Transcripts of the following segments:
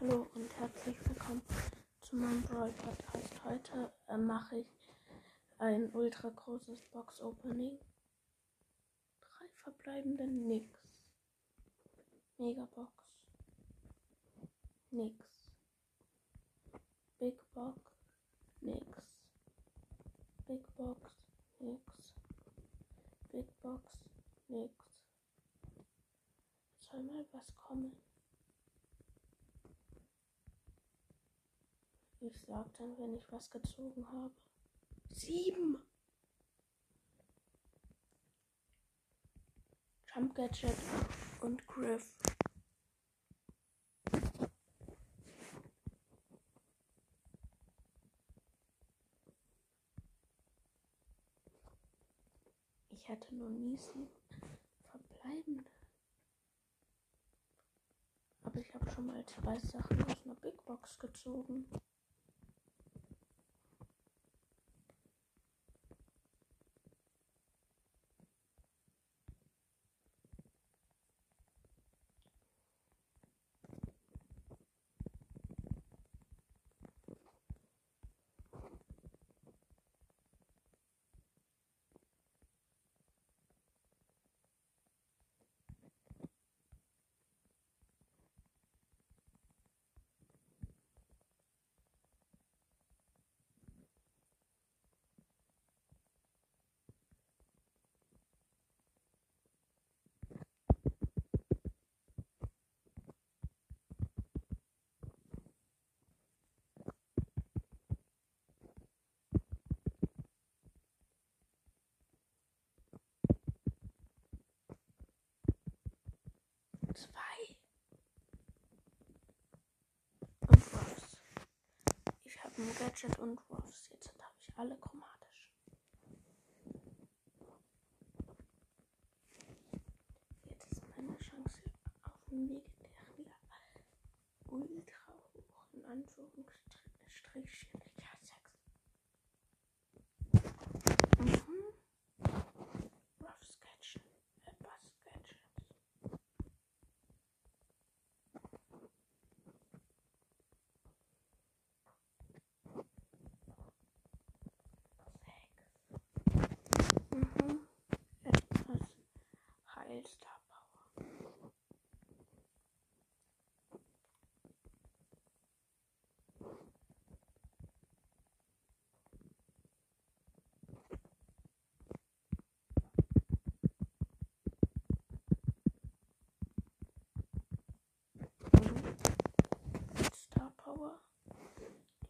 Hallo und herzlich willkommen zu meinem Brawl Podcast. Heute äh, mache ich ein ultra großes Box Opening. Drei verbleibende Nix. Megabox. Nix. Big Box. Nix. Big Box. Nix. Big Box. Nix. Soll mal was kommen? Ich sag dann, wenn ich was gezogen habe. Sieben. Jump Gadget und Griff. Ich hatte nur nie sieben verbleibende. Aber ich habe schon mal zwei Sachen aus einer Big Box gezogen. Zwei. Und Ruffs. Ich habe ein Gadget und Ruffs. Jetzt habe ich alle chromatisch. Jetzt ist meine Chance auf den legendären ultra hoch. In Anführungsstrichen. Ja, sechs. Mhm. Ruffs Gadget. Äh, Bass Gadgets. Mhm. Etwas Heilstar Power. Mhm. Star Power. Die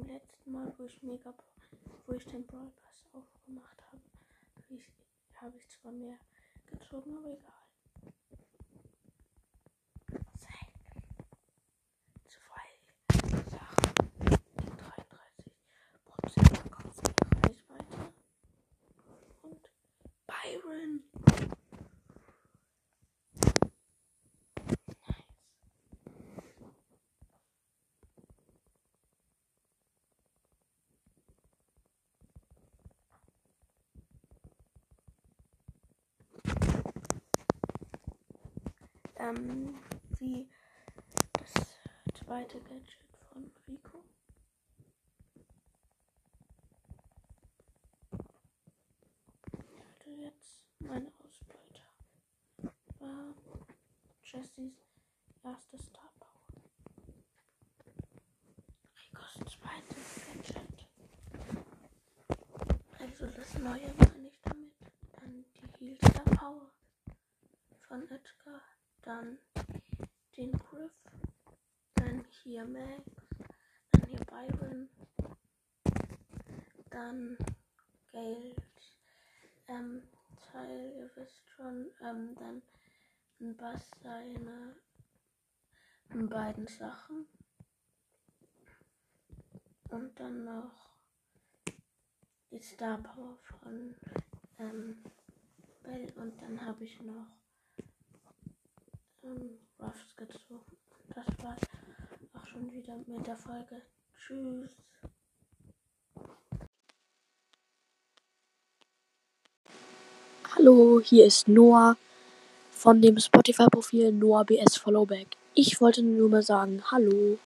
Beim letzten Mal, wo ich Mega, wo ich den Brawl Pass aufgemacht habe, habe ich, zwar mehr gezogen, aber egal. Sechs. Zwei Sachen. 33 Prozent Verkaufsreichweite. Und Byron. Nice. Ähm, wie das zweite Gadget von Rico. Also jetzt meine Ausbeute war Jessys erstes Star Power. Ricos zweites Gadget. Also das neue meine ich damit. Dann die Heal Star Power von Edgar. Dann den Griff. Dann hier Max. Dann hier Byron. Dann Geld. Ähm, Teil, ihr wisst schon. Ähm, dann ein Bass seine beiden Sachen. Und dann noch die Star Power von ähm, Bell. Und dann habe ich noch ähm, Ruffs gezogen. Das war's auch schon wieder mit der Folge. Tschüss. Hallo, hier ist Noah von dem Spotify-Profil Noah BS Followback. Ich wollte nur mal sagen, hallo.